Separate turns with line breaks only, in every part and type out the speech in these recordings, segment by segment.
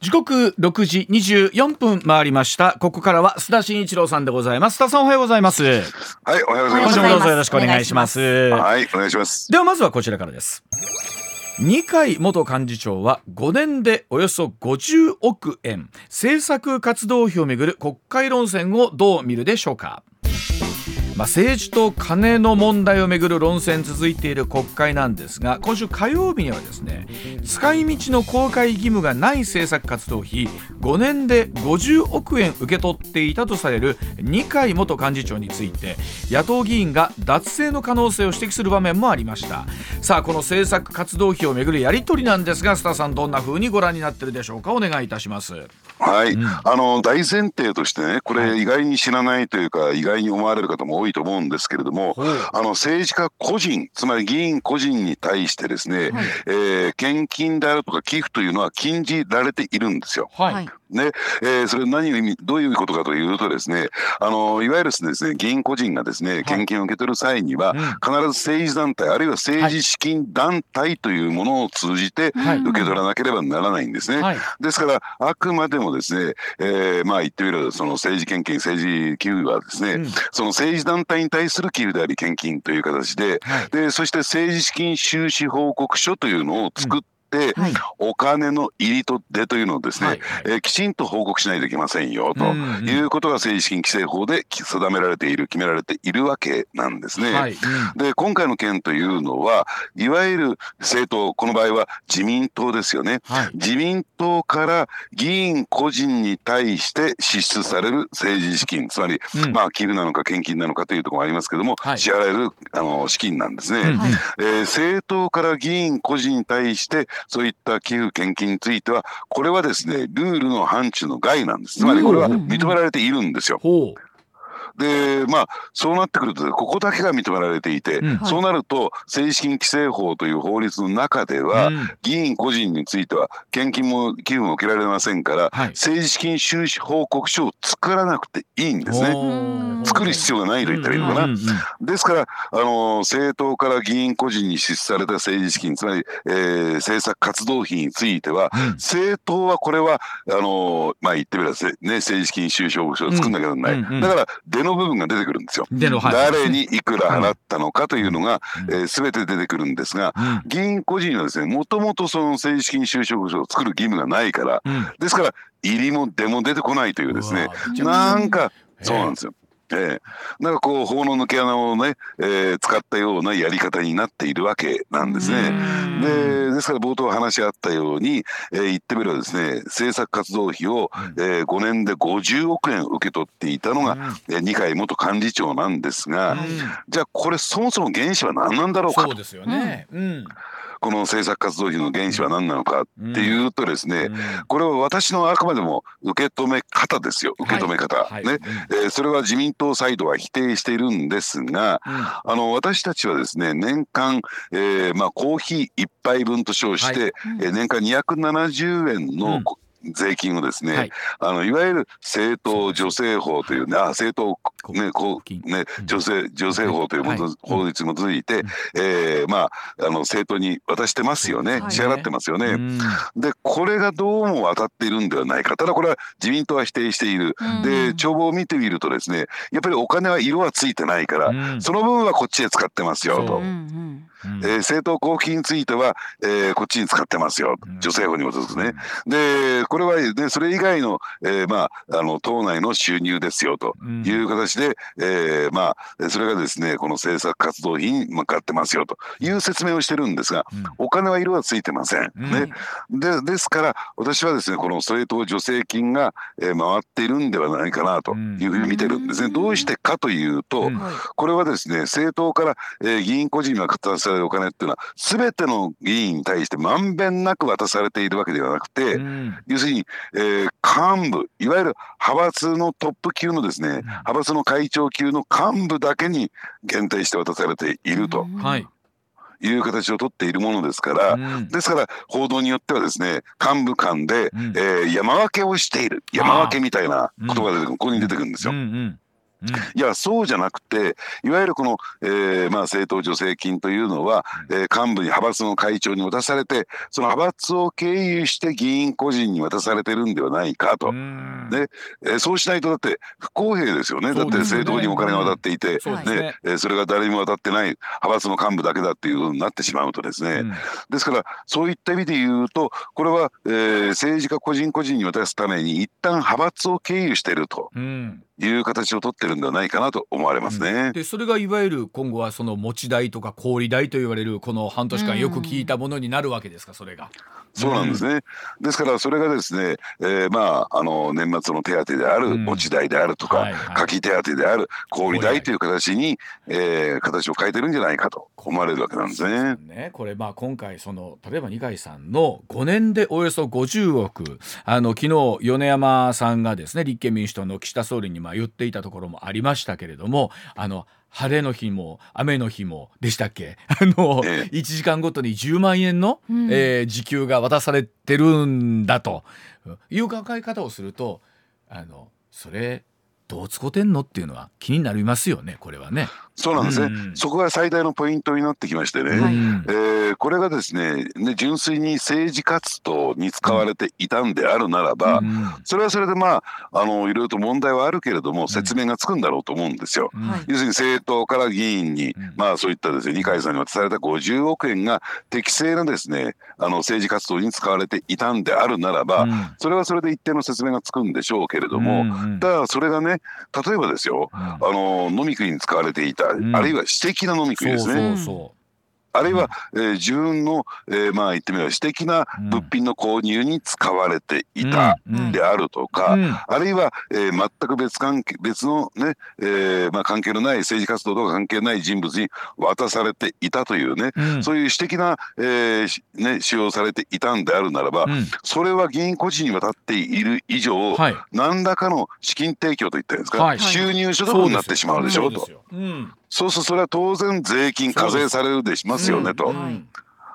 時刻6時24分回りました。ここからは須田慎一郎さんでございます。須田さんおはようございます。
はい、おはようございます。
今週もどうぞよろしくお願いします。
はい、お願いします。
ではまずはこちらからです。二階元幹事長は5年でおよそ50億円。政策活動費をめぐる国会論戦をどう見るでしょうかまあ、政治と金の問題をめぐる論戦続いている国会なんですが今週火曜日にはですね使い道の公開義務がない政策活動費5年で50億円受け取っていたとされる二階元幹事長について野党議員が脱税の可能性を指摘する場面もありました。さあこの政策活動費をめぐるやり取りなんですが須田さんどんな風にご覧になってるでしょうか？お願いいたします。
はい、あの大前提としてね、これ意外に知らないというか、意外に思われる方も多いと思うんですけれども、あの政治家個人、つまり議員個人に対してですね、えー献金であるとか寄付というのは禁じられているんですよ。
はい、
はい。
ね、えーそれ何を意味どういうことかというとですね、あのいわゆるですね議員個人がですね献金を受け取る際には、
うん。
必ず政治団体あるいは政治資金団体というものを通じて
はい。
受け取らなければならないんですね。
はい。
ですからあくまでもですね、えーまあ言ってみればその政治献金政治寄付はですね、
うん。
その政治団体に対する寄付であり献金という形で、
はい。
でそして政治資金収支報告書というのを作って、
はい。
お金の入りと出というのをですね、
はい。
えーきちんと報告しないといけませんよということが政治資金規正法で定められている決められているわけなんですね。
はい、
で今回の件というのはいわゆる政党この場合は自民党ですよね。
はい。
自民党から議員個人に対して支出される政治資金つまり、
うん。
まあ寄付なのか献金なのかというところもありますけども、
はい。
支払えるあの資金なんですね。
うんうん。
えー政党から議員個人に対してそういった寄付献金についてはこれはですねルールの範疇の外なんです。つまりこれは認められているんですよ。
ほう
でまあそうなってくるとここだけが認められていて、
うん。
そうなると政治資金規正法という法律の中では、
うん。
議員個人については献金も寄付も受けられませんから、
はい。
政治資金収支報告書を作らなくていいんですね。作る必要がないと言ったらいいのかな。
うんうんうん
ですから、あの政党から議員個人に支出された政治資金つまり、えー政策活動費については、
うん。
政党はこれはあのまあ言ってみれば、せね、政治資金収支報告書を作んなきゃならない、
うんうんうん。
だから出の部分が出てくるんですよ。誰にいくら払ったのかというのが、
うん。
えー全て出てくるんですが、
うん。
議員個人はですねもともとその政治資金収支報告書を作る義務がないから、
うん。
ですから入りも出も出てこないというですねなんか
え
そうなんですよ。ええなんかこう法の抜け穴をね、えー使ったようなやり方になっているわけなんですね。でですから冒頭話し合ったように、えー言ってみればですね政策活動費を、えー5年で50億円受け取っていたのが、えー二階元幹事長なんですが、
うん
じゃあこれそもそも原資は何なんだろうかと
そうですよね。うん。
この政策活動費の原資は何なのかっていうとですね、
うん。
これは私のあくまでも受け止め方ですよ。受け止め方、
はい。はい
ね、えーそれは自民党サイドは否定しているんですが、あの私たちはですね年間、えーまあ、コーヒー1杯分と称して、
はい。
えー年間270円の、
うん。
こ税金をですね、
はい。
あのいわゆる政党助成法というねあ政党ねこう
金。
ね
うん。
助成助成法というもの、
はい。
法律に基づいて、えーまああの政党に渡してますよね、
はい。
支払ってますよね。
うん。
でこれがどうも渡っているんではないかただこれは自民党は否定している、
うん。
で帳簿を見てみるとですねやっぱりお金は色はついてないから、
うん。
その分はこっちへ使ってますよとえー政党交付金については、えーこっちに使ってますよ、
うん。
女性法に基づくね。でこれは、ね、それ以外の,、えーまあ、あの党内の収入ですよと
うん。
いう形で、えーまあ、それがですねこの政策活動費に向かってますよという説明をしてるんですが、
うん。
お金は色はついてません。
うん。
ね、でですから私はですねこの政党助成金が、えー回っているんではないかなというふうに見てるんですね。
うん。
どうしてかというと、これはですね政党から、えー議員個人がされるお金っていうのは全ての議員に対してまんべんなく渡されているわけではなくて、うん、要するに、えー、幹部いわゆる派閥のトップ級のですね、うん、派閥の会長級の幹部だけに限定して渡されていると。はい。いう形をとっているものですから、うん、ですから報道によってはですね幹部間で、うん、えー、山分けをしている。山分けみたいな言葉がここに出てくるんですよ。うんうんいやそうじゃなくていわゆるこの、えーまあ、政党助成金というのは、えー、幹部に派閥の会長に渡されてその派閥を経由して議員個人に渡されてるんではないかと。で、えー、そうしないとだって不公平ですよね。だって政党にお金が渡っていて、ね。ね。えー、それが誰にも渡ってない派閥の幹部だけだっていうふうになってしまうとですね、うん、ですからそういった意味で言うとこれは、えー、政治家個人個人に渡すために一旦派閥を経由していると。うん。いう形を取ってるんではないかなと思われますね。うん、
でそれがいわゆる今後はその持ち代とか小売代と言われるこの半年間よく聞いたものになるわけですか、それが。
そうなんですね、うん、ですからそれがですね、えー、まああの年末の手当である持ち代であるとか、夏季手当である小売代。という形に、えー、形を変えてるんじゃないかと思われるわけなんですね。
ね。これまあ今回その例えば二階さんの5年でおよそ50億。あの昨日米山さんがですね立憲民主党の岸田総理にまあ言っていたところもありましたけれどもあの晴れの日も雨の日もでしたっけ？あの、ええ、1時間ごとに10万円の、うん、えー、時給が渡されてるんだという考え方をするとあのそれどう使ってんの？っていうのは気になりますよねこれはね。
そうなんですね、うん、そこが最大のポイントになってきましてね、はい、えー、これがですねね純粋に政治活動に使われていたんであるならば、うん、それはそれでまああのいろいろと問題はあるけれども説明がつくんだろうと思うんですよ。うん、要するに政党から議員に、まあそういったですね二階さんに渡された50億円が適正なですねあの政治活動に使われていたんであるならば、それはそれで一定の説明がつくんでしょうけれども、ただそれがね例えばですよ、あの飲み食いに使われていたうん、あるいは私的な飲み食いですね。そうそうそうあるいは、えー、自分の、えー、まあ言ってみれば私的な物品の購入に使われていたであるとか、うん。うん、あるいは、えー、全く別関係別のね、えー、まあ関係のない政治活動とか関係ない人物に渡されていたというね、うん、そういう私的な、えー、ね使用されていたんであるならば、それは議員個人に渡っている以上、はい、何らかの資金提供といったんですか、はい、収入所得になってしまうでしょうと。そうするとそれは当然税金課税されるでしますよねと。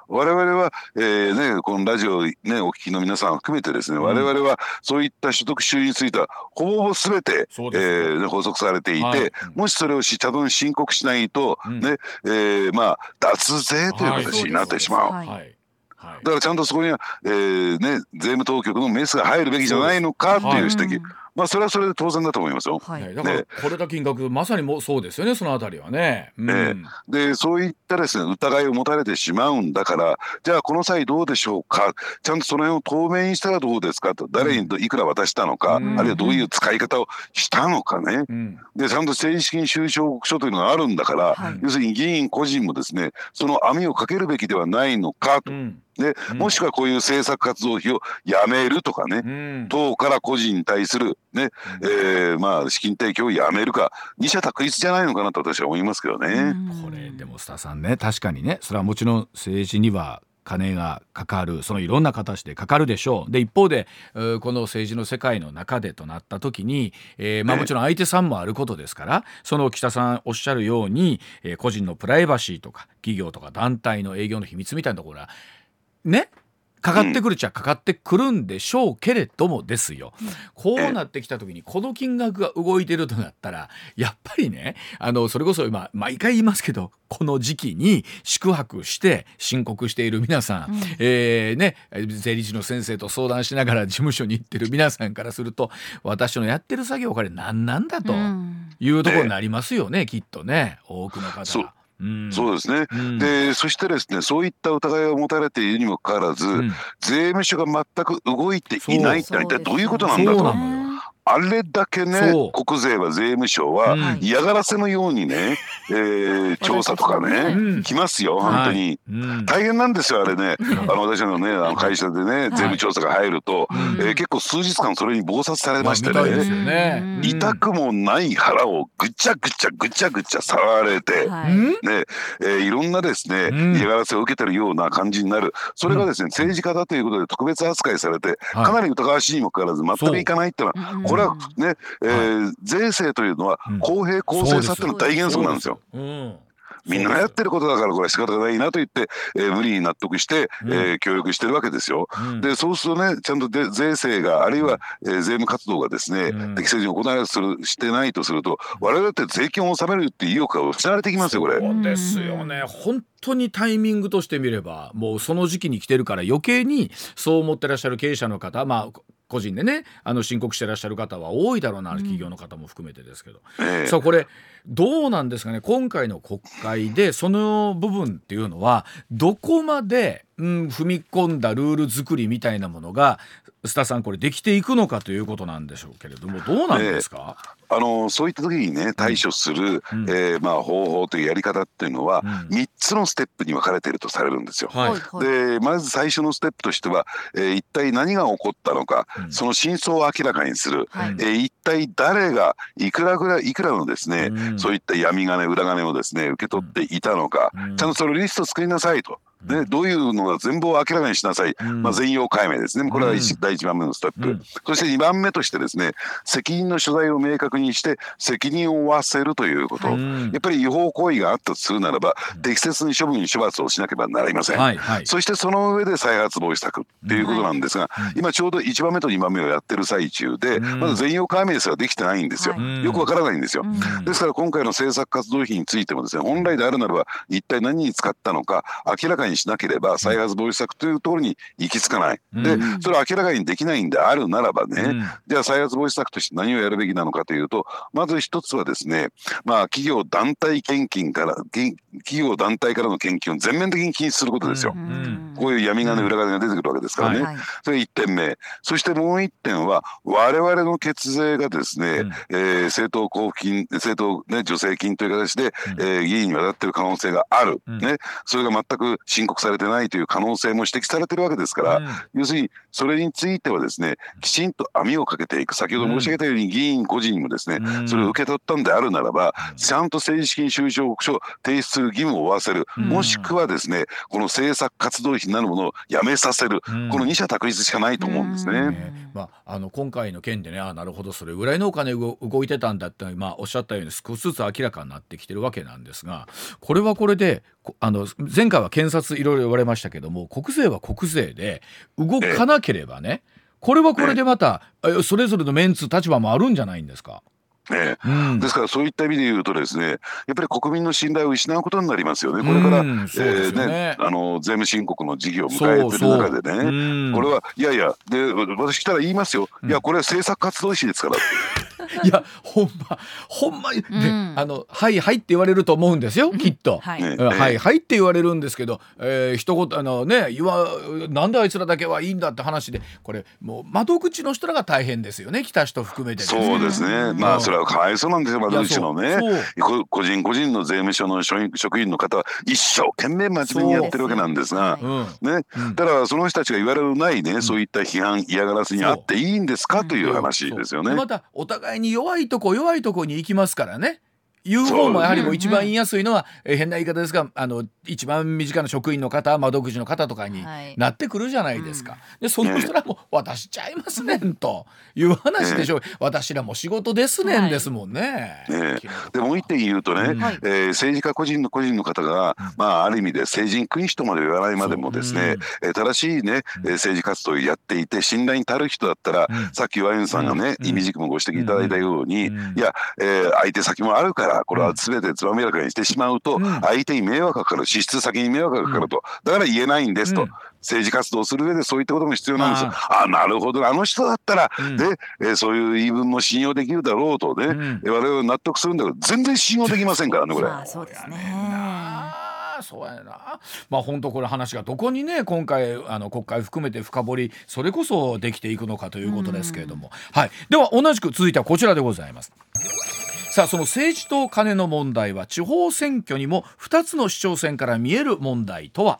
我々は、えーね、このラジオ、ね、お聞きの皆さん含めてですね、我々はそういった所得収入についてはほぼほぼ全て、えー、法則されていて、はい、もしそれをちゃんと申告しないと、うん、ねえー、まあ、脱税という形になってしまう。はい。はい。だからちゃんとそこには、えーね、税務当局のメスが入るべきじゃないのかという指摘。まあそれはそれで当然だと思いますよ。
はい、だからこれだ金額、まさにもそうですよねそのあたりはね。
うん、でそういったですね疑いを持たれてしまうんだからじゃあこの際どうでしょうか？ちゃんとその辺を透明にしたらどうですかと。誰にいくら渡したのか、うん、あるいはどういう使い方をしたのかね、うん、でちゃんと正式に収支報告書というのがあるんだから、はい、要するに議員個人もですねその網をかけるべきではないのかと。で、もしくはこういう政策活動費をやめるとかね、うん、党から個人に対するね、うん、えー、まあ資金提供をやめるか二者択一じゃないのかなと私は思いますけどね。
これでも須田さんね確かにねそれはもちろん政治には金がかかるそのいろんな形でかかるでしょう。で一方でこの政治の世界の中でとなった時に、えー、まあ、もちろん相手さんもあることですからその北さんおっしゃるように、えー、個人のプライバシーとか企業とか団体の営業の秘密みたいなところはねかかってくるっちゃかかってくるんでしょうけれどもですよ、うん、こうなってきた時にこの金額が動いてるとなったら やっぱりねあのそれこそ今毎回言いますけどこの時期に宿泊して申告している皆さん、うん、えー、ね、税理士の先生と相談しながら事務所に行ってる皆さんからすると私のやってる作業これ何なんだというところになりますよね、ねきっとね多くの方は。
そうですね、うん、でそしてですねそういった疑いを持たれているにもかかわらず、うん、税務署が全く動いていないって一体どういうことなんだと。あれだけね国税は税務署は
うん。
嫌がらせのようにね、えー調査とかね、
うん。
来ますよ本当に。
はいうん。
大変なんですよあれね。あの私のねあの会社でね税務調査が入ると、えー結構数日間それに忙殺されましてね。
まあ
痛くもない腹をぐちゃぐちゃぐちゃぐちゃ触られて。
はい。
うん
ねえーいろんなですね、
うん。
嫌がらせを受けてるような感じになる。それがですね、政治家だということで特別扱いされて、
はい。
かなり疑わしいにもかかわらず全くいかないっていうのは
うん
これはね、えー税制というのは
うん。
公平公正さっていうのが大原則なんですよ。
うん。
みんながやってることだからこれは仕方がないなと言って、えー無理に納得して、
うん。
えー協力してるわけですよ。
うん。
でそうするとねちゃんとで税制があるいは、えー税務活動がですね、
うん。
適正に行われするしてないとすると我々だって税金を納めるっていう意欲が失われてきますよこれ。
そうですよね。本当にタイミングとしてみればもうその時期に来てるから余計にそう思ってらっしゃる経営者の方まあ個人でねあの申告してらっしゃる方は多いだろうな企業の方も含めてですけど、
ええ。
さあこれどうなんですかね？今回の国会でその部分っていうのはどこまで、うん、踏み込んだルール作りみたいなものが須田さんこれできていくのかということなんでしょうけれどもどうなんですか、
あのそういった時にね対処する、
うん。
えーまあ、方法というやり方っていうのは、
うん。
3つのステップに分かれているとされるんですよ。
はい。
はい
でまず最初のステップとしては、えー一体何が起こったのか、
うん。
その真相を明らかにする、
はい。
うん
えー一体誰がいくらぐらいいくらのですね、
うん。
そういった闇金裏金をですね受け取っていたのか、
うん。
ちゃんとそれリスト作りなさいと。ね、どういうのが全貌を明らかにしなさい、
うん。
まあ、全容解明ですね。これは一
うん
第1番目のステップ、
うん。
そして2番目としてですね責任の所在を明確にして責任を負わせるということ、やっぱり違法行為があったとするならば適切に処分処罰をしなければなりません。
はいはい。
そしてその上で再発防止策っていうことなんですが、今ちょうど1番目と2番目をやってる最中で、
うん。
まだ全容解明すらできてないんですよ、
はい
よくわからないんですよ、
うん。
ですから今回の政策活動費についてもですね本来であるならば一体何に使ったのか明らかにしなければ再発防止策というところに行き着かない、で
うん。
それを明らかにできないんであるならばね、
うん。
じゃあ再発防止策として何をやるべきなのかというとまず一つはですねまあ企業団体献金から現企業団体からの献金を全面的に禁止することですよ。
ん。
こういう闇金裏金が出てくるわけですからね。
はい。
それ1点目。そしてもう1点は、我々の血税がですね、
うん。
えー政党交付金、政党、ね、助成金という形で、えー議員に渡っている可能性がある、
うん。
ね。それが全く申告されてないという可能性も指摘されてるわけですから、
うん。
要するにそれについてはですねきちんと網をかけていく先ほど申し上げたように議員個人にもですね、
うん。
それを受け取ったんであるならばちゃんと政治資金収支報告書を提出する義務を負わせる、
うん。
もしくはですねこの政策活動費なるものをやめさせる、
うん。
この二者択一しかないと思うんですね。
うん。
ねまあ、あの今回の件でねあなるほどそれぐらいのお金動動いてたんだって、まあ、おっしゃったように少しずつ明らかになってきてるわけなんですがこれはこれでこあの前回は検察いろいろ言われましたけども国税は国税で動かなければねこれはこれでまたえそれぞれのメンツ立場もあるんじゃないんですか？
ね
うん。
ですからそういった意味で言うとですねやっぱり国民の信頼を失うことになりますよね。これから、
うんそうですよね。
あの税務申告の時期を迎えてる中でね。
うん。
これはいやいやで私来たら言いますよ、いやこれは政策活動費ですから
いやほんまほんまで、
ん。
あのはいはいって言われると思うんですよきっと。
はい。
はいはいって言われるんですけど、えー、一言あのね言わなんであいつらだけはいいんだって話でこれもう窓口の人らが大変ですよね来た人含めて
そうですね、まあそれはかわいそうなんですよ窓口のね。個人個人の税務署の職員職員の方は一生懸命真面目にやってるわけなんですが。ね、
うん。
だからその人たちが言われるないね、そういった批判嫌がらせにあっていいんですかという話ですよね。
またお互いに弱いとこ弱いとこに行きますからね。言う方もやはりもう一番言いやすいのは、えー変な言い方ですがあの一番身近な職員の方窓口の方とかに
はい。
なってくるじゃないですか。でその人らも「私ちゃいますねん」という話でしょう、私らも仕事ですねんですもんね。
でもう一点言うとね、えー政治家個人の個人の方が、まあ、ある意味で成人君主とまで言わないまでもですね、えー正しいね、えー政治活動をやっていて信頼に足る人だったら、
うん。
さっきワインさんがね、
うん。
意味軸もご指摘いただいたように、
うん。
いや、えー相手先もあるからこれは全てつまみやかにしてしまうと、
うん。
相手に迷惑がかかる支出先に迷惑がかかると、だから言えないんですと。
うん。
政治活動をする上でそういったことも必要なんですよ。
あ
あ。なるほど。あの人だったら、
うん。
で、えーそういう言い分も信用できるだろうとね、我々は納得するんだけど全然信用できませんからねこれ。
ま あそうですね。
あそうやな。まあ本当これ話がどこにね今回あの国会含めて深掘りそれこそできていくのかということですけれども、はい。では同じく続いてはこちらでございますさあその政治と金の問題は地方選挙にも2つの市長選から見える問題とは？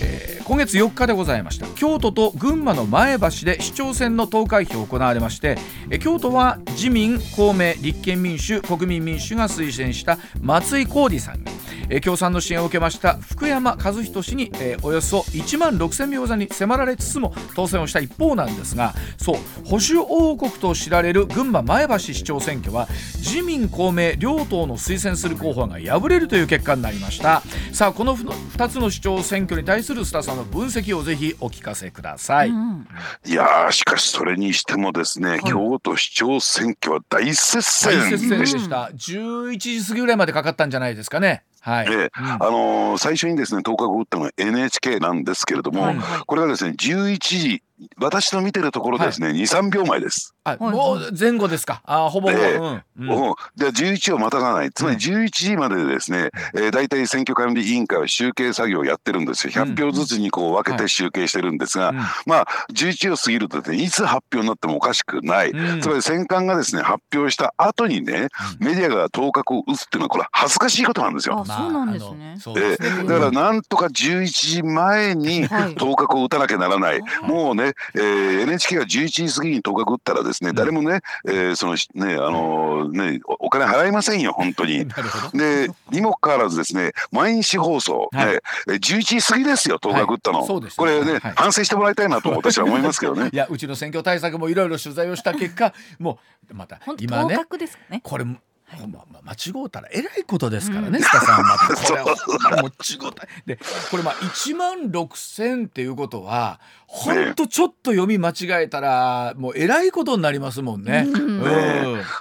えー今月4日でございました。京都と群馬の前橋で市長選の投開票行われましてえ京都は自民公明立憲民主国民民主が推薦した松井浩二さん。がえー共産の支援を受けました福山和人氏に、えーおよそ1万6000票差に迫られつつも当選をした一方なんですがそう保守王国と知られる群馬前橋市長選挙は自民公明両党の推薦する候補が敗れるという結果になりました。さあこの2つの市長選挙に対する須田さんの分析をぜひお聞かせください、
いやーしかしそれにしてもですね、京都市長選挙は大接戦。
大接戦でした。11時過ぎぐらいまでかかったんじゃないですかねはい、
ええあのー最初にですね、当確を打ったのは NHK なんですけれども、
はい
これがですね、11時、私の見てるところでですね、2、3秒前です。
あ
はい。
もう前後ですか。あほぼほぼ、
ええ。
うん。うん。
おで11をまたがない、つまり11時まででですね、えー、大体選挙管理委員会は集計作業をやってるんですよ、100票ずつにこう分けて集計してるんですが、
うん。
まあ、11を過ぎるとですね、いつ発表になってもおかしくない、
うん。
つまり選管がですね発表した後にね、メディアが頭角を打つっていうのは、これ、恥ずかしいことなんですよ。
あそうなんですね。
え
ね。
ーだからなんとか11時前に
はい。
頭角を打たなきゃならない、もうね、えー NHK が11時過ぎに頭角打ったらですね、誰もね、えーそのね、あのーねお、お金払いませんよ、本当に。
なるほど。
で、にもかかわらずですね、毎日放送、
はい。
ね、えー11時過ぎですよ、頭角打ったの。
はい。そうですね
これね、
はい。
反省してもらいたいなと私は思いますけどね。
い。やうちの選挙対策もいろいろ取材をした結果 もうまた今ね
当確ですかね。
これほんまま間違うたらえらいことですからね、須田さんまたこれはもう違うたでこれまあ1万6,000っていうことはほんとちょっと読み間違えたらもうえらいことになりますもんね。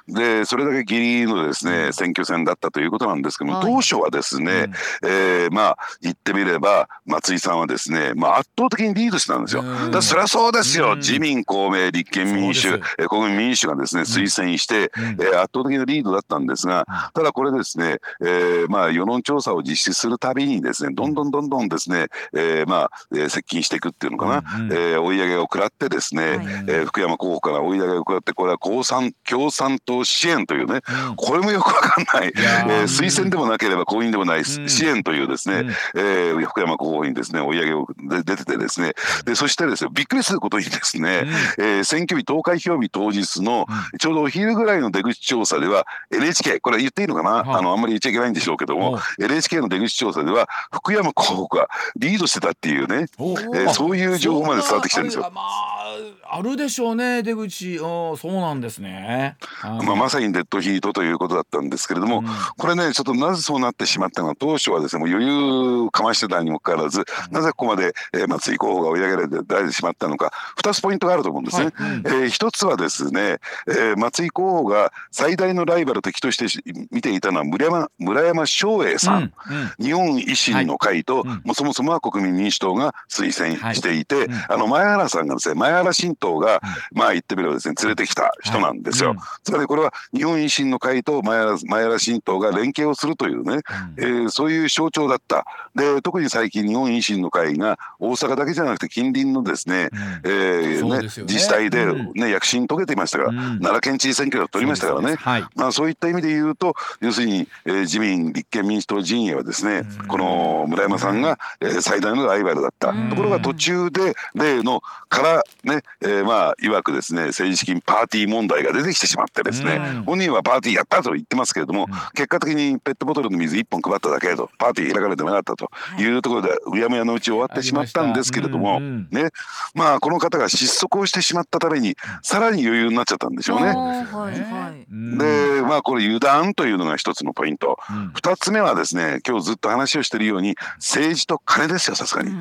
でそれだけギリギリのですね選挙戦だったということなんですけども、
はい。
当初はですね、えーまあ言ってみれば松井さんはですね、まあ、圧倒的にリードしてたんですよ。
うん。
だそりゃそうですよ、
うん。
自民公明立憲民主国民民主がですね推薦して、
うん。
えー圧倒的なリードだったんですが、ただこれですね、えーまあ世論調査を実施するたびにですねどんどんどんどんですね、えーまあ、えー接近していくっていうのかな、えー追い上げを食らってですね、
はい。
えー福山候補から追い上げを食らってこれは共産共産党支援というね、
うん。
これもよくわかんない、え
やー。
ー推薦でもなければ公認でもない、
ん。
支援というですね、
うん。
えー福山候補にですね追い上げをで出ててですね。でそしてですねびっくりすることにですね、えー選挙日投開票日当日のちょうどお昼ぐらいの出口調査では NHK これ言っていいのかな、
はい。
あのあんまり言っちゃいけないんでしょうけども、
は
NHK の出口調査では福山候補がリードしてたっていうね、
お
えーそういう情報まで伝わってきてるんですよ。
そ。まああるでしょうね出口。うんそうなんですね。
まあ、まさにデッドヒートということだったんですけれども、
うん。
これねちょっとなぜそうなってしまったのか当初はですねもう余裕かましてたにもかかわらず、なぜここまで、えー松井候補が追い上げられてしまったのか2つポイントがあると思うんですね。
はい。うん
えー一つはですね、えー松井候補が最大のライバル敵としてし見ていたのは村山村山翔英さん。
うん。うん。
日本維新の会と、
はい。うん。
もうそもそもは国民民主党が推薦していて、
はいうん
あの前原さんがですね前原新党が、まあ言ってみればですね。連れてきた人なんですよ。つまりこれは日本維新の会と前原前原新党が連携をするというね、えーそういう象徴だった。で特に最近日本維新の会が大阪だけじゃなくて近隣のですね、えーね
ね。
自治体で、
うん。
ね躍進遂げていましたから、
うん。
奈良県知事選挙を取りましたからね。
はい。
まあ、そういった意味で言うと要するに、えー自民立憲民主党陣営はですね、この村山さんが、えー最大のライバルだった、ところが途中で例のからね、えーまあいわくですね政治資金パーティー問題が出てきてしまってですね、
うん。
本人はパーティーやったと言ってますけれども、結果的にペットボトルの水1本配っただけとパーティー開かれてなかったと。い。うところでうやむやのうち終わってしまったんですけれども、
ありまし
ね。まあこの方が失速をしてしまったためにさらに余裕になっちゃったんでしょうね。でまあこれ油断というのが一つのポイント、
うん。
二つ目はですね今日ずっと話をしているように政治と金ですよさすがに。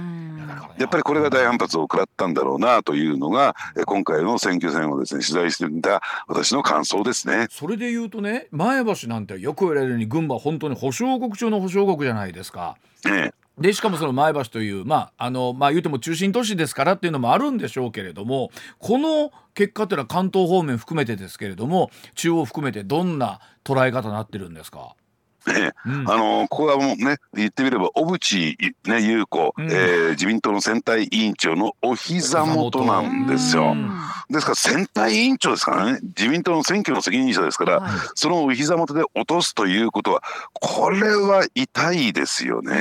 やっぱりこれが大反発を食らったんだろうなというのがえ今回の選挙戦をですね取材してみた私の感想ですね。
それで言うとね前橋なんてよく言われるように群馬は本当に保証国中の保証国じゃないですか。
ね
でしかもその前橋というまああのまあ言うても中心都市ですからっていうのもあるんでしょうけれどもこの結果というのは関東方面含めてですけれども中央含めてどんな捉え方になってるんですか？
ね。
うん。
あのここはもうね言ってみれば小渕、ね、優子、
うん。
えー自民党の選対委員長のお膝元なんですよ。
うん。
ですから選対委員長ですからね。自民党の選挙の責任者ですから、
はい。
そのお膝元で落とすということはこれは痛いですよね。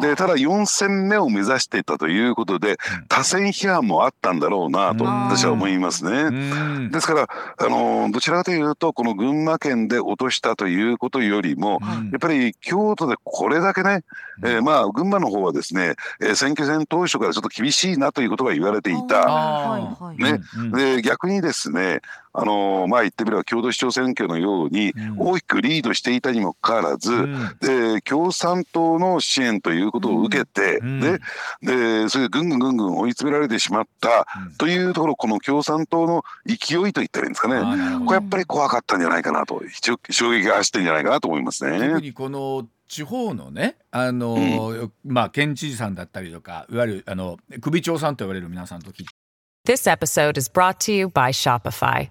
でただ4選目を目指していたということで多選批判もあったんだろうなと
うん。
私は思いますね。
うん。
ですから、あのどちらかというとこの群馬県で落としたということよりも、
うん。
やっぱり京都でこれだけね、えーまあ群馬の方はですね、えー選挙戦当初からちょっと厳しいなということが言われていた。
はいはい
ね。
うん。
で逆にですね、あのまあ言ってみれば郷土市長選挙のように
うん。
大きくリードしていたにもかかわらず、
うん。
で共産党の支援ということを受けて、
うん。
ででそれでぐんぐんぐんぐん追い詰められてしまった
うん。
というところこの共産党の勢いと言ったらいいんですかね。これやっぱり怖かったんじゃないかなと。一応衝撃が走ってんじゃないかなと思います
特
ね。
にこの地方のねあの、まあ県知事さんだったりとかいわゆるあの首長さんと言われる皆さんと聞い
This episode is brought to you by Shopify.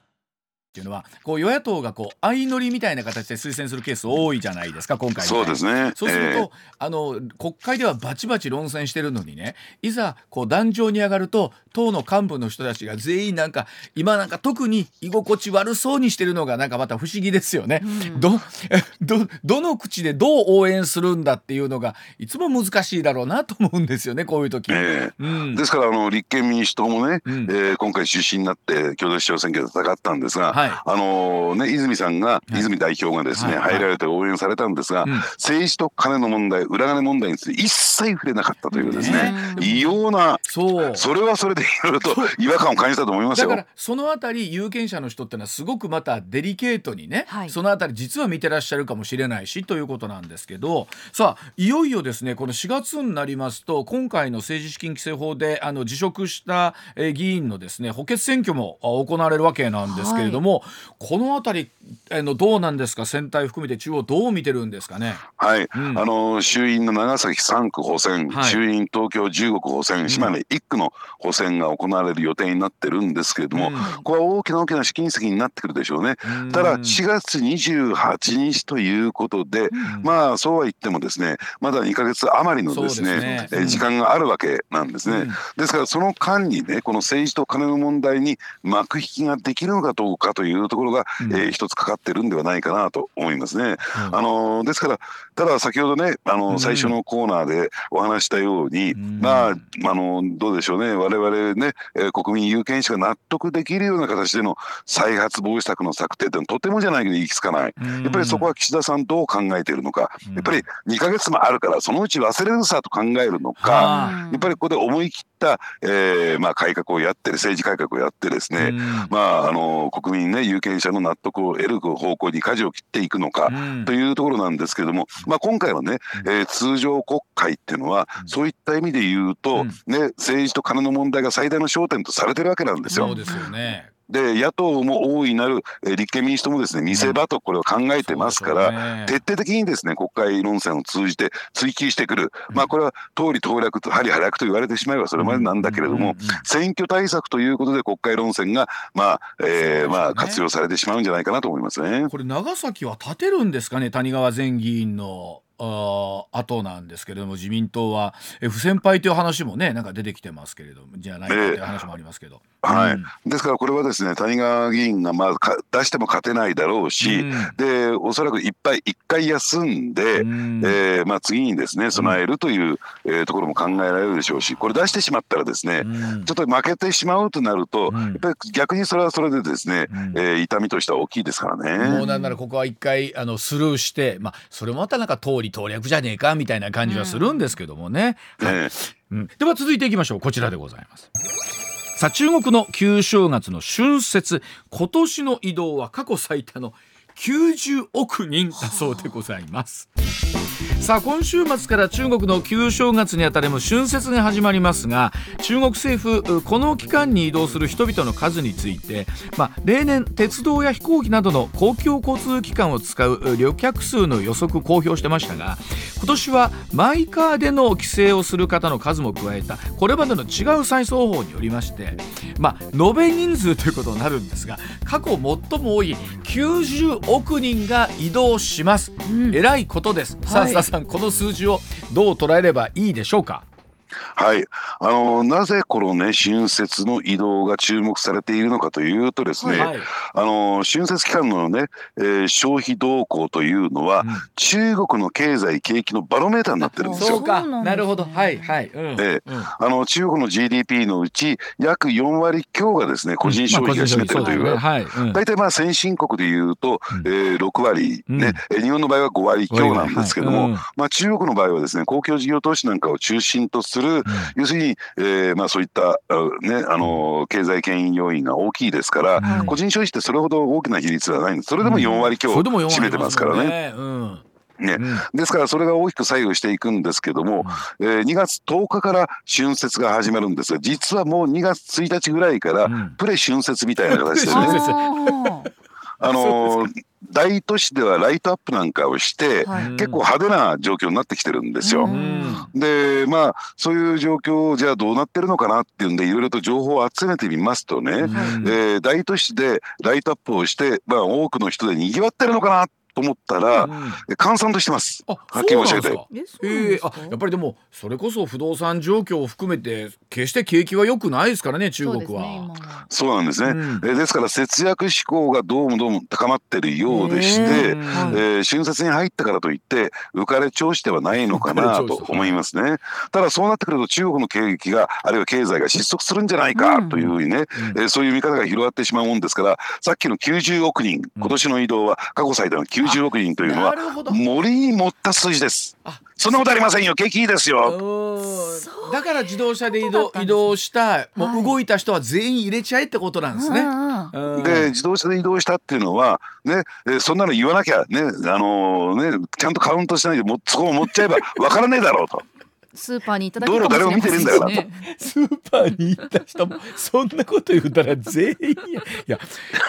っていうのはこう与野党がこう相乗りみたいな形で推薦するケース多いじゃないですか今回
そうですね。
そうすると、
ええ。
あの国会ではバチバチ論戦してるのにねいざこう壇上に上がると党の幹部の人たちが全員なんか今なんか特に居心地悪そうにしてるのがなんかまた不思議ですよね。どえ どどの口でどう応援するんだっていうのがいつも難しいだろうなと思うんですよねこういう時。
ええ。
うん。
ですからあの立憲民主党もね、
うん。
えー今回出身になって共同市長選挙で戦ったんですが、
はい
あのね泉さんが、
い。
泉代表がですね、
はい。はい
入られて応援されたんですが、
うん。
政治と金の問題裏金問題について一切触れなかったというですね
ね
異様な
そう。
それはそれでいろいろと違和感を感じたと思いますよ。
だからそのあたり有権者の人ってのはすごくまたデリケートにね、
はい。
そのあたり実は見てらっしゃるかもしれないしということなんですけどさあいよいよですねこの4月になりますと今回の政治資金規正法であの辞職した、えー議員のですね補欠選挙もあ行われるわけなんですけれども、このあたりあのどうなんですか？選対含めて中央どう見てるんですかね？
はい、
うん。
あの衆院の長崎3区補選、
はい。
衆院東京15区補選、島根1区の補選が行われる予定になってるんですけれども、
うん。
これは大きな大きな試金石になってくるでしょうね。
うん。
ただ4月28日ということで、まあそうは言ってもですねまだ2ヶ月余りのですね
すね。
えー時間があるわけなんですね。
うん。
ですからその間にねこの政治と金の問題に幕引きができるのかどうかというところが、
うん。
えー一つかかってるんではないかなと思いますね。
うん。
あのですからただ先ほどねあの、
うん。
最初のコーナーでお話したように、
うん。
まああのどうでしょうね。我々ね、えー国民有権者が納得できるような形での再発防止策の策定っていうのはとてもじゃないけど行き着かない。やっぱりそこは岸田さんどう考えているのか、
うん。
やっぱり2ヶ月もあるからそのうち忘れるさと考えるのか、
は
やっぱりここで思い切った、えーまあ、改革をやってる政治改革をやってですね、
うん。
まあ、あの国民ね有権者の納得を得る方向に舵を切っていくのか、
うん
というところなんですけども、まあ、今回はね、えー通常国会っていうのは、そういった意味で言うと、
うん
ね、政治と金の問題が最大の焦点とされてるわけなんですよ。
そうですよね。
で野党も大いなる、えー立憲民主党もですね見せ場とこれを考えてますから、徹底的にですね国会論戦を通じて追及してくる、まあこれは通り当略と針早くと言われてしまえばそれまでなんだけれども、選挙対策ということで国会論戦がまあ、えまあ活用されてしまうんじゃないかなと思いますね。
これ長崎は立てるんですかね谷川前議員のあー後なんですけれども自民党は。え不先輩という話もねなんか出てきてますけれどもじゃないかという話もありますけど、
はい。
うん。
ですからこれはですね谷川議員がまあか出しても勝てないだろうし、
うん。
でおそらくいっぱい一回休んで、
うん。
えーまあ、次にですね備えるという、えーところも考えられるでしょうしこれ出してしまったらですね、
うん。
ちょっと負けてしまうとなると、
うん。
やっぱり逆にそれはそれでですね、
うん。
えー痛みとしては大きいですからね。
もうなんならここは一回あのスルーして、まあ、それもまたなんか通り党略じゃねえかみたいな感じはするんですけどもね。はい。
ね
うん。では続いていきましょう。こちらでございます。さあ中国の旧正月の春節今年の移動は過去最多の90億人だそうでございます。さあ今週末から中国の旧正月にあたりも春節が始まりますが中国政府この期間に移動する人々の数について、まあ、例年鉄道や飛行機などの公共交通機関を使う旅客数の予測公表してましたが今年はマイカーでの帰省をする方の数も加えたこれまでの違う再送法によりまして、まあ、延べ人数ということになるんですが過去最も多い90億人が移動します。
うん
えらいことです。さあ、増田さん、この数字をどう捉えればいいでしょうか？
はい、あのなぜこのね春節の移動が注目されているのかというとですね、
はい。
あの春節期間のね、えー消費動向というのは、
うん。
中国の経済景気のバロメーターになってるんですよ。
そうか、
な
るほど、はい、はい、うん、
あの中国の GDP のうち約4割強がですね個人消費が占めてるという。
まあねはい、うん。
大体まあ先進国でいうと、えー6割、
うん。
ね。えー日本の場合は5割強なんですけども、
はい。うん。
まあ、中国の場合はですね公共事業投資なんかを中心とする、要するに、えーまあ、そういった、あねあのー経済牽引要因が大きいですから、
はい
個人消費ってそれほど大きな比率はない。んですそれでも4割強
それでも4割
占めてますからね。
ね。うん
ね。
うん。
ですからそれが大きく左右していくんですけども、えー2月10日から春節が始まるんですが実はもう2月1日ぐらいから
うん。
プレ春節みたいな形でね。
そうです
あ
あのー 大都市ではライトアップなんかをして、
ーはい。
うん
結構派手な状況になってきてるんですよ。
うん。
でまあそういう状況じゃあどうなってるのかなっていうんでいろいろと情報を集めてみますとね、
うん。
えー大都市でライトアップをして、まあ、多くの人で賑わってるのかなと思ったら、
うん
え閑散としてます。
あ、
はっきり申し上げて
そうなんですか？
え
えあやっぱりでもそれこそ不動産状況を含めて決して景気は良くないですからね中国は。
そう
なんですね、
うん。
えーですから節約志向がどうもどうも高まってるようでして、
うん。
えー春節に入ったからといって浮かれ調子ではないのかなと思いますね。ただそうなってくると中国の景気があるいは経済が失速するんじゃないかというふうにね、えーそういう見方が広がってしまうもんですからさっきの90億人今年の移動は過去最多の90億人というのは。森に持った数字です
あ。
そんなことありませんよ景気いいですよ。
うんだから自動車で移動移動したも
はい
う動いた人は全員入れちゃえってことなんですね。
で自動車で移動したっていうのはね、えーそんなの言わなきゃねあのーねちゃんとカウントしないでもそこを持っちゃえば わからねえだろうと。
スーパーに行っただけかも
見てねえんだから
ね
スーパーに行った人もそんなこと言ったら全員やいや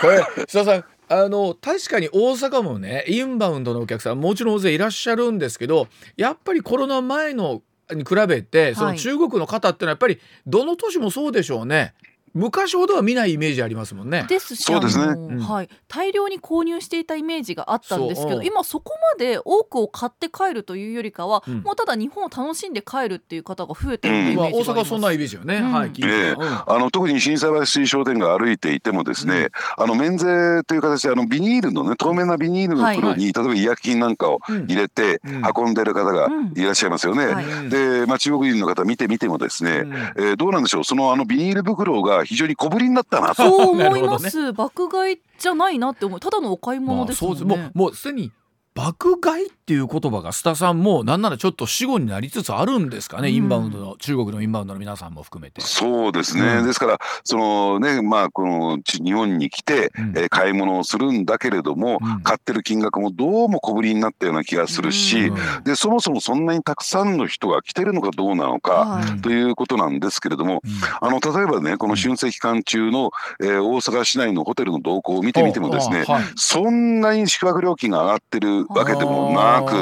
これ須田さんあの確かに大阪もねインバウンドのお客さんもちろん大勢いらっしゃるんですけどやっぱりコロナ前のに比べてその
はい。
中国の方ってのはやっぱりどの都市もそうでしょうね昔ほどは見ないイメージありますもんね。
ですし
そうですね。
はい、大量に購入していたイメージがあったんですけど今そこまで多くを買って帰るというよりかは、
うん。
もうただ日本を楽しんで帰るっていう方が増えてるイメ
まあ、大
ージがあります、
阪はそんなイメージよね。
うん。
はい、聞いて
ええ。
うん。
あの特に心斎橋水商店街歩いていてもですね、あの免税という形であのビニールのね透明なビニールの袋に、例えば医薬品なんかを入れて
うん。
運んでる方が
うん。
いらっしゃいますよね。
はい
うん
で、まあ、中国人の方見てみてもですね、
うん。
えーどうなんでしょう？そのあのビニール袋が非常に小ぶりになったなと。
そう思います、爆買いじゃないなって思う。ただのお買い物ですもんね、
まあ、そうです。もうもうすでに爆買いっていう言葉が須田さんもなんならちょっと死語になりつつあるんですかね、
うん。
インバウンドの中国のインバウンドの皆さんも含めて。
そうですね、
うん
ですからそのねまあこのち日本に来て、
うん。
えー買い物をするんだけれども、
うん。
買ってる金額もどうも小ぶりになったような気がするし、
うん。
でそもそもそんなにたくさんの人が来てるのかどうなのか、
はい。
ということなんですけれども、
うん。
あの例えばねこの春節期間中の、えー大阪市内のホテルの動向を見てみてもですね、
あはい。
そんなに宿泊料金が上がってるわけでもなく、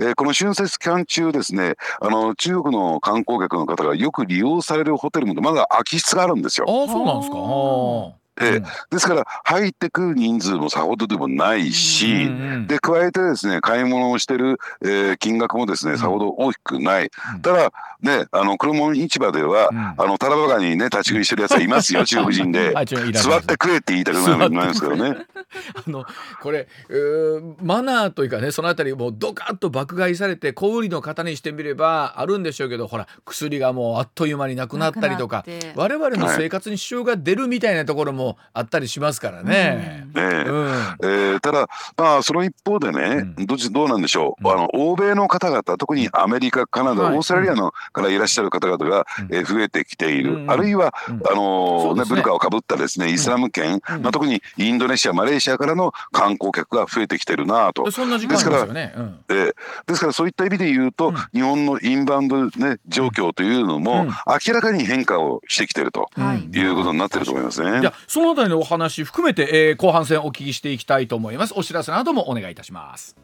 えーこの春節期間中ですねあの中国の観光客の方がよく利用されるホテルもまだ空き室があるんですよ。
あーそうなんですか。
あ
あー
ええですから入ってくる人数もさほどでもないし、
うんうん
で加えてですね買い物をしてる、えー金額もですねさほど大きくない、ただねあの黒門市場では、
うん。
あのタラバガニにね立ち食いしてるやつはいますよ 中国人で。座って食えって言いたくなるなりますけどね。
あのこれ、えーマナーというかねそのあたりもうドカッと爆買いされて小売りの方にしてみればあるんでしょうけどほら薬がもうあっという間になくなったりとか我々の生活に支障が出るみたいなところももあったりしますからね。
ねえ。
うん。
えーただ、まあ、その一方でね、
うん。
どっちどうなんでしょう、
うん。
あの欧米の方々特にアメリカカナダ、
はい。
オーストラリアのからいらっしゃる方々が、
うん。
えー増えてきている、
うん
あるいは、
うん。
あの
そうですね。
ねブルカをかぶったですねイスラム圏、
うん。
まあ、特にインドネシアマレーシアからの観光客が増えてきてるなと。
そんな時間ですよね。うん。
えーですからそういった意味で言うと、
うん。
日本のインバウンド、ね、状況というのも、
うん。
明らかに変化をしてきてると
い。
う
ことになってると思いますね。
そのあたりのお話含めて、えー後半戦お聞きしていきたいと思います。お知らせなどもお願いいたします。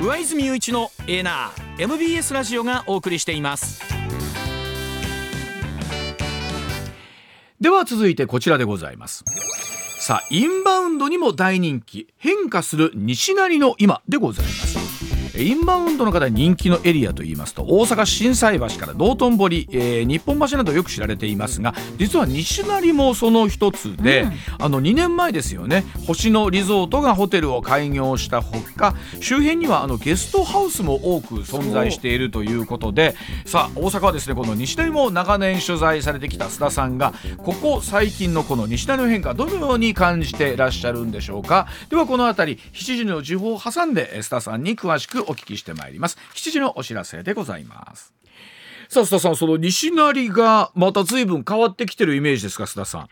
上泉雄一のエーナー MBS ラジオがお送りしています。
では続いてこちらでございます。さあインバウンドにも大人気。変化する西成の今でございますインバウンドの方に人気のエリアといいますと大阪心斎橋から道頓堀、えー日本橋などよく知られていますが実は西成もその一つで、あの2年前ですよね星野リゾートがホテルを開業したほか周辺にはあのゲストハウスも多く存在しているということでさあ大阪はですねこの西成も長年取材されてきた須田さんがここ最近のこの西成の変化どのように感じていらっしゃるんでしょうか。ではこの辺り7時の時報を挟んで須田さんに詳しくお聞きしてまいります。7時のお知らせでございます。さあ須田さんその西成がまた随分変わってきてるイメージですか須田さん？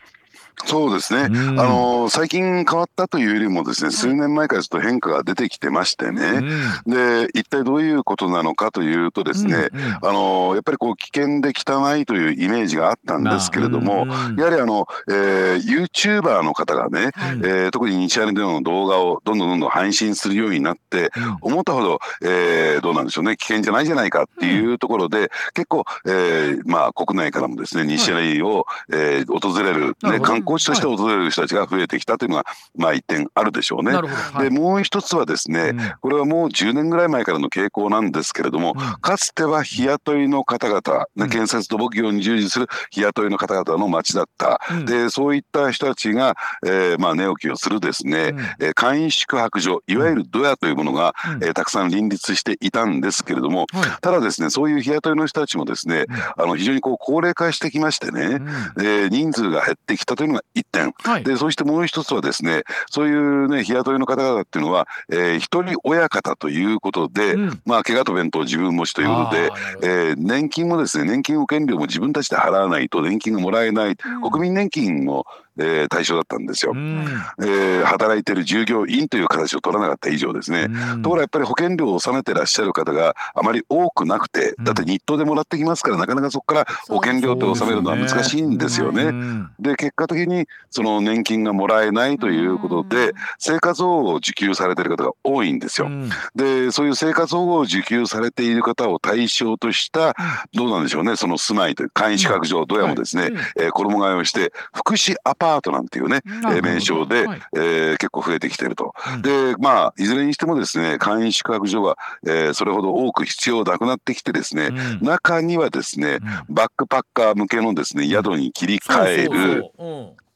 そうですね、
うん。
あの最近変わったというよりもですね数年前からちょっと変化が出てきてましてね、で一体どういうことなのかというとですね、
うんうん。
あのやっぱりこう危険で汚いというイメージがあったんですけれども、
まあうん
やはりあの、えー、YouTuber の方がね、
はい。
えー特に日ハレでの動画をどんどんどんどん配信するようになって、思ったほど、えーどうなんでしょうね危険じゃないじゃないかっていうところで、結構、えーまあ、国内からもですね西成を、えー訪れる、ね、
なるほど
観光地として訪れる人たちが増えてきたというのが、まあ、一点あるでしょうね。
はい。
でもう一つはですね、
うん。
これはもう10年ぐらい前からの傾向なんですけれども、
うん。
かつては日雇いの方々、
うん。
ね、建設土木業に従事する日雇いの方々の街だった、
うん。
でそういった人たちが、えーまあ、寝起きをするですね、
うん。
えー簡易宿泊所いわゆるドヤというものが、
うん。
えーたくさん林立していたんですけれども、
はい。
ただですねそういう日雇いの人たちもですね、あの非常にこう高齢化してきましてね、
うん。
えー人数が減ってきたというのが一点。
はい。
でそしてもう一つはですねそういうね日雇いの方々っていうのは、えー一人親方ということで、
うん。
まあ怪我と弁当自分持ちということでえー年金もですね年金保険料も自分たちで払わないと年金がもらえない、国民年金も、えー対象だったんですよ、
うん。
えー働いてる従業員という形を取らなかった以上ですね、
うん。
ところがやっぱり保険料を納めてらっしゃる方があまり多くなくてだって日当でもらってきますからなかなかそこから保険料って納めるのは難しいんですよね。
うん。
で結果的にその年金がもらえないということで生活保護を受給されている方が多いんですよ。
うん。
でそういう生活保護を受給されている方を対象としたどうなんでしょうね。その住まいという簡易宿泊所どやもですね、えー衣替えをして福祉アパートなんていうね、え名称で、
はい。
えー結構増えてきていると。
うん。
でまあいずれにしてもですね簡易宿泊所が、えーそれほど多く必要なくなってきてですね、
うん。
中にはですね、バックパッカー向けのですね宿に切り替える。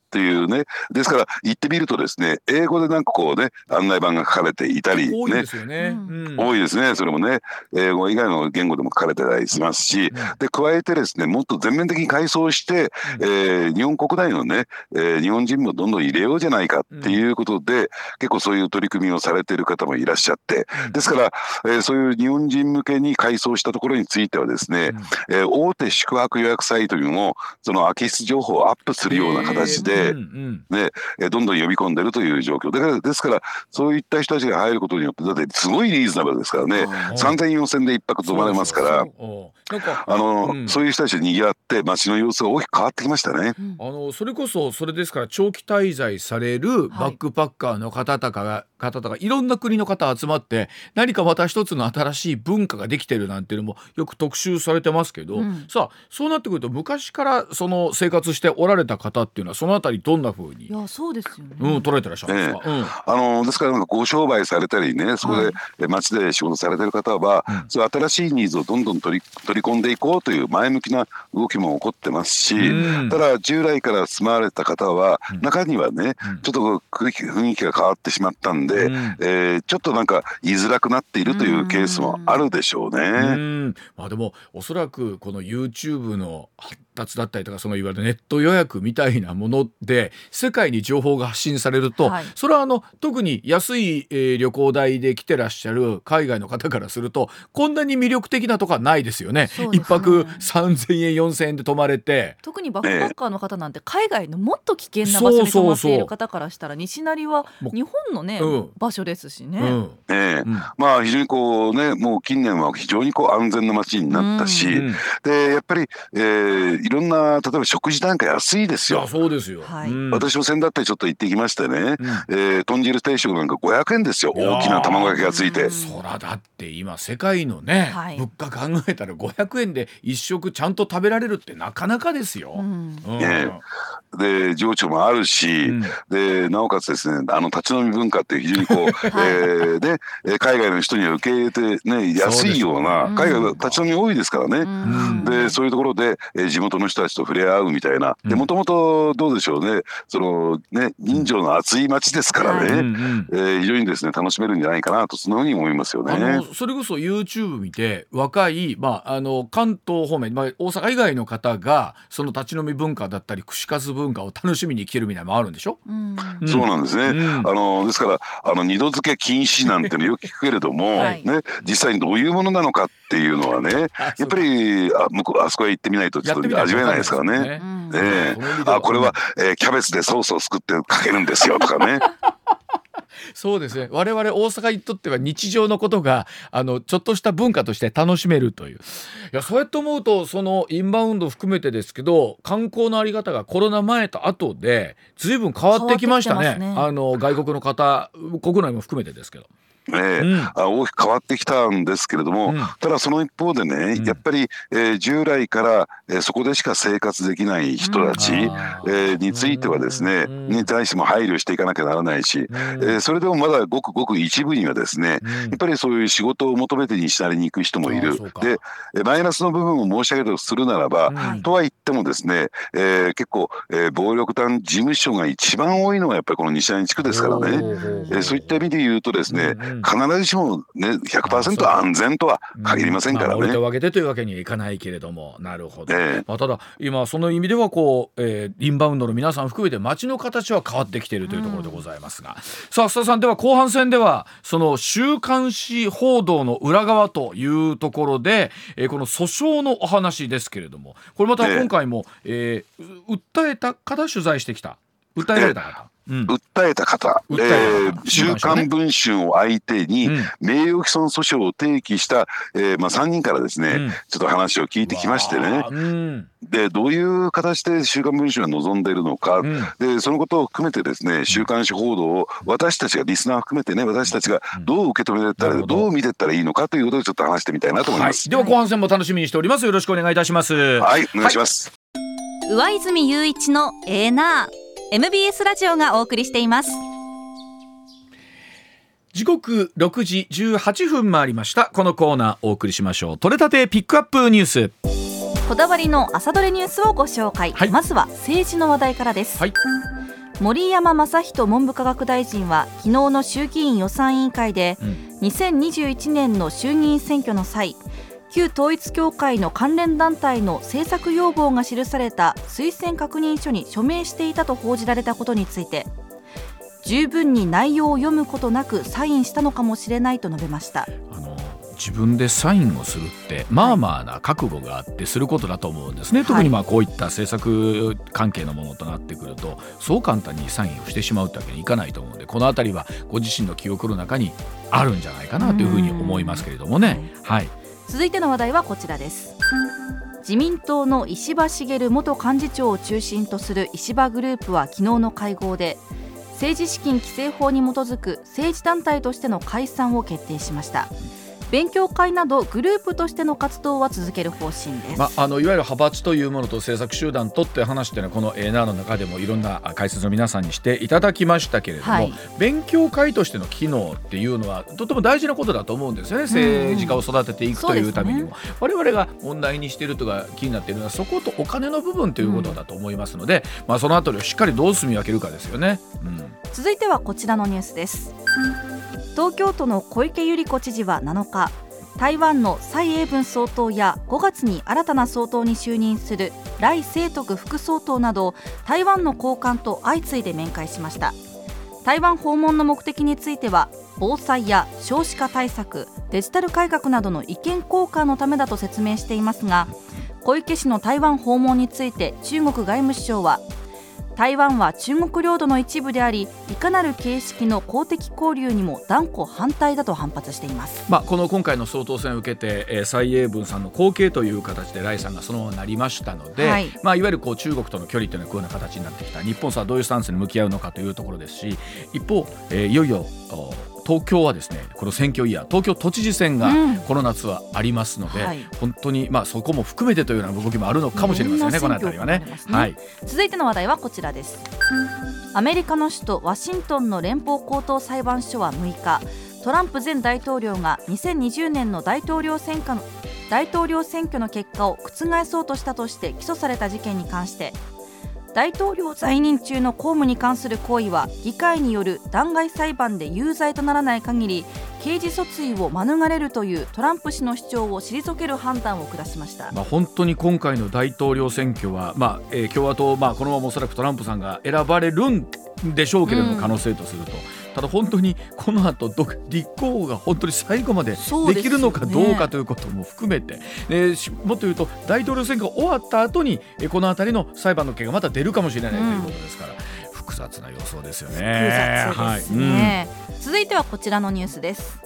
っていうね。ですから行ってみるとですね英語でなんかこうね案内板が書かれていたり
うん多い
ね
ですよね。
う
うん。
多いですねそれもね。英語以外の言語でも書かれてたりしますし。で加えてですねもっと全面的に改装して、えー日本国内のね、えー日本人もどんどん入れようじゃないかっていうことで、結構そういう取り組みをされている方もいらっしゃって。ですから、えーそういう日本人向けに改装したところについてはですね、えー大手宿泊予約サイトにもその空き室情報をアップするような形で、
うんうん。
ね、えーどんどん呼び込んでるという状況。だからですからそういった人たちが入ることによってだってすごいリーズナブルですからね。30004000で一泊泊まれますから。
んか
あの、
うん。
そういう人たちで賑わって街の様子が大きく変わってきましたね。
あのそれこそそれですから長期滞在されるバックパッカーの方とかが、方とかいろんな国の方集まって何かまた一つの新しい文化ができてるなんていうのもよく特集されてますけど、
うん。
さあそうなってくると昔からその生活しておられた方っていうのはそのあたりどんな風に
い、やそうですよね。
うん、捉えてらっしゃるんですか、うん。
あのですからなんかご商売されたりねそこ
はい
でえ街で仕事されてる方は、
うん。
そういう新しいニーズをどんどん取り取り込んでいこうという前向きな動きも起こってますし、
うん。
ただ従来から住まわれた方は、
うん。
中にはね、
うん。
ちょっとこう雰囲気雰囲気が変わってしまったんで、
うん
えーちょっとなんか居づらくなっているというケースもあるでしょうね。
うんまあでもおそらくこの YouTube のは達だったりとかそのいわゆるネット予約みたいなもので世界に情報が発信されると、
はい。
それはあの特に安い、えー旅行代で来てらっしゃる海外の方からするとこんなに魅力的なとこはないですよね。
そうですね。
一泊3,000円4,000円で泊まれて。
特にバックパッカーの方なんて海外のもっと危険な場所に泊まっている方からしたら西成は日本のね
うん。
場所ですしね。
うん。
ええ。
うん。
まあ非常にこうねもう近年は非常にこう安全な街になったし、
うん。
でやっぱり、えーいろんな例えば食事なんか安いですよ。
そうですよ。
はい。
うん。
私も先だってちょっと行ってきましてね、
うん。
えー豚汁定食なんか500円ですよ。大きな卵焼きがついて。
うん。
そらだって今世界のね、
はい。
物価考えたら500円で一食ちゃんと食べられるってなかなかですよ。
うん。
うん。
え。で情緒もあるし、
うん。
でなおかつですねあの立ち飲み文化って非常にこう、えーでえー海外の人には受け入れてね安いような
うん
海外は立ち飲み多いですからね。
ん。
でそういうところで、えー地元の人たちと触れ合うみたいな。
うん。
もともとどうでしょうね。そのね人情の厚い町ですからね、
うんうん
えー非常にですね楽しめるんじゃないかなとそのように思いますよ
あ
ね
の。それこそ YouTube 見て若い、まあ、あの関東方面、まあ、大阪以外の方がその立ち飲み文化だったり串カツ文化を楽しみに来てるみたいなのもあるんでしょ、
うん。
うん。
そうなんですね、
うん。
あのですからあの二度漬け禁止なんてのよく聞くけれども、
はい。
ね、実際にどういうものなのかっていうのはね
あ
やっぱりあ向こうあそこへ行ってみないとちょっと味わえないですからね。
ね
うん。
ええ。
その意味では
あこれは、えーキャベツでソースを作ってかけるんですよとかね。
そうですね。我々大阪にとっては日常のことがあのちょっとした文化として楽しめるという。いやそうやって思うとそのインバウンド含めてですけど観光のあり方がコロナ前と後で随分変わってきましたね。
ね。
あの外国の方国内も含めてですけど。
ええ
うん。
あ大きく変わってきたんですけれども、
うん。
ただその一方でね、
うん。
やっぱり、えー従来から、えーそこでしか生活できない人たち、
あー
えーについてはですね、
うん。
に対しても配慮していかなきゃならないし、
うん。
えーそれでもまだごくごく一部にはですね、
うん。
やっぱりそういう仕事を求めて西成に行く人もいる。で、えーマイナスの部分を申し上げるとするならば、
うん。
とは言ってもですね、えー結構、えー暴力団事務所が一番多いのがやっぱりこの西成地区ですからね。えーそういった意味で言うとですね、
うんうん
必ずしもね100%安全とは限りませんからね。
まあ、置いて分けてというわけにはいかないけれども。なるほど、
ええ。
まあ、ただ今その意味ではこう、えーインバウンドの皆さん含めて街の形は変わってきているというところでございますが、さあ須田さんでは後半戦ではその週刊誌報道の裏側というところで、えーこの訴訟のお話ですけれども。これまた
ええ。
今回も、えー訴えた方取材してきた。訴えられた方。うん。
訴えた方、
訴え
えー週刊文春を相手に
うん。
名誉毀損訴訟を提起した、えーまあ、3人からですね、
うん。
ちょっと話を聞いてきましてね。
うん。
でどういう形で週刊文春が望んでいるのか、
うん。
でそのことを含めてですね週刊誌報道を私たちがリスナー含めてね私たちがどう受け止めてったら、
ど。
どう見ていったらいいのかということをちょっと話してみたいなと思い
はい、
ます。
では後半戦も楽しみにしております。よろしくお願いいたします。
はい、お願いします。
上泉雄一のエーナー MBS ラジオがお送りしています。
時刻6時18分回りました。このコーナーお送りしましょう。取れたてピックアップニュース。
こだわりの朝どれニュースをご紹介、
はい。
まずは政治の話題からです、
はい。
森山正人文部科学大臣は昨日の衆議院予算委員会で、
うん。
2021年の衆議院選挙の際旧統一教会の関連団体の政策要望が記された推薦確認書に署名していたと報じられたことについて十分に内容を読むことなくサインしたのかもしれないと述べました。
あの自分でサインをするってまあまあな覚悟があってすることだと思うんですね、特にまあこういった政策関係のものとなってくるとそう簡単にサインをしてしまうってわけにいかないと思うのでこの辺りはご自身の記憶の中にあるんじゃないかなというふうに思いますけれどもね。はい、
続いての話題はこちらです。自民党の石破茂元幹事長を中心とする石破グループは昨日の会合で政治資金規正法に基づく政治団体としての解散を決定しました。勉強会などグループとしての活動は続ける方針です、
まあ、あのいわゆる派閥というものと政策集団とって話っていうのはこの A ナーの中でもいろんな解説の皆さんにしていただきましたけれども、
はい。
勉強会としての機能っていうのはとても大事なことだと思うんですよね。政治家を育てていくというためにも、我々が問題にしているとか気になっているのはそことお金の部分ということだと思いますので、まあ、そのあたりをしっかりどう住み分けるかですよね。うん。
続いてはこちらのニュースです東京都の小池百合子知事は7日台湾の蔡英文総統や5月に新たな総統に就任する来清徳副総統など台湾の高官と相次いで面会しました。台湾訪問の目的については防災や少子化対策デジタル改革などの意見交換のためだと説明していますが小池氏の台湾訪問について中国外務省は台湾は中国領土の一部でありいかなる形式の公的交流にも断固反対だと反発しています、
まあ、この今回の総統選を受けて、えー、蔡英文さんの後継という形で来さんがそのままなりましたので、
はい。
まあ、いわゆるこう中国との距離というのはこういうような形になってきた日本さんはどういうスタンスに向き合うのかというところですし一方、えーいよいよお東京はですねこの選挙イヤー東京都知事選が
うん。
この夏はありますので、
はい。
本当に、まあ、そこも含めてというような動きもあるのかもしれませんね、この辺りはね。
ね。
はい、
続いての話題はこちらです。アメリカの首都ワシントンの連邦高等裁判所は6日トランプ前大統領が2020年の大統領選挙の大統領選挙の結果を覆そうとしたとして起訴された事件に関して大統領在任中の公務に関する行為は議会による弾劾裁判で有罪とならない限り刑事訴追を免れるというトランプ氏の主張を退ける判断を下しました。
まあ、本当に今回の大統領選挙は、まあえー共和党、まあ、このままおそらくトランプさんが選ばれるんでしょうけれども、
うん
可能性とすると。ただ本当にこの後ど立候補が本当に最後まで
で
きるのかどうかということも含めて、でしもっと言うと大統領選挙が終わった後にえーこの辺りの裁判の結果がまた出るかもしれないということですから、複雑な予想ですよね。
複雑です
はい。
ね、続いてはこちらのニュースです。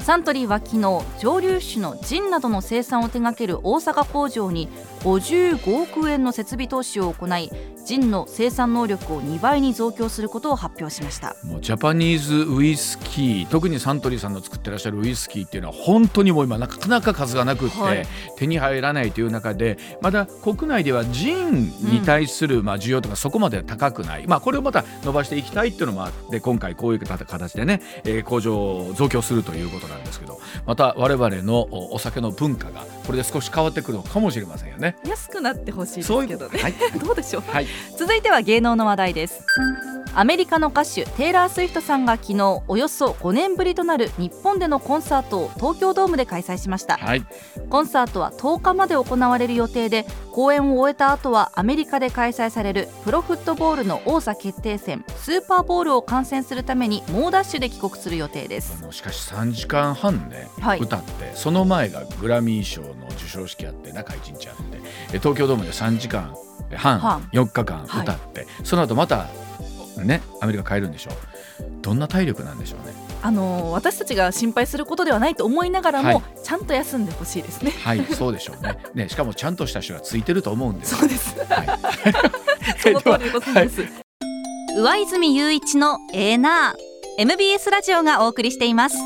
サントリーは昨日蒸留酒のジンなどの生産を手掛ける大阪工場に55億円の設備投資を行いジンの生産能力を2倍に増強することを発表しました。
もうジャパニーズウイスキー特にサントリーさんの作ってらっしゃるウイスキーっていうのは本当にもう今なかなか数がなくって、
はい。
手に入らないという中でまだ国内ではジンに対するまあ需要とかそこまで高くない、まあ、これをまた伸ばしていきたいっていうのもあって今回こういう形でね、えー工場を増強するということなんですけどまた我々のおお酒の文化がこれで少し変わってくるのかもしれませんよね。
安くなってほしいですけどね。
はい。
どうでしょう。
はい。
続いては芸能の話題ですアメリカの歌手テイラー・スウィフトさんが昨日およそ5年ぶりとなる日本でのコンサートを東京ドームで開催しました。
はい。
コンサートは10日まで行われる予定で公演を終えた後はアメリカで開催されるプロフットボールの王座決定戦スーパーボールを観戦するために猛ダッシュで帰国する予定です。
あのしかし3時間半ね、
はい。
歌ってその前がグラミー賞の授賞式あって中1日あってえ東京ドームで3時間半
半。
4日間歌って、その後またねアメリカ帰るんでしょう。どんな体力なんでしょうね。
あのー私たちが心配することではないと思いながらも、
はい。
ちゃんと休んでほしいですね。
はいそうでしょうね。ねしかもちゃんとした人がついてると思うんです。
そうです。
はい。
その通りでございます、
上泉雄一のエーナー。MBS ラジオがお送りしています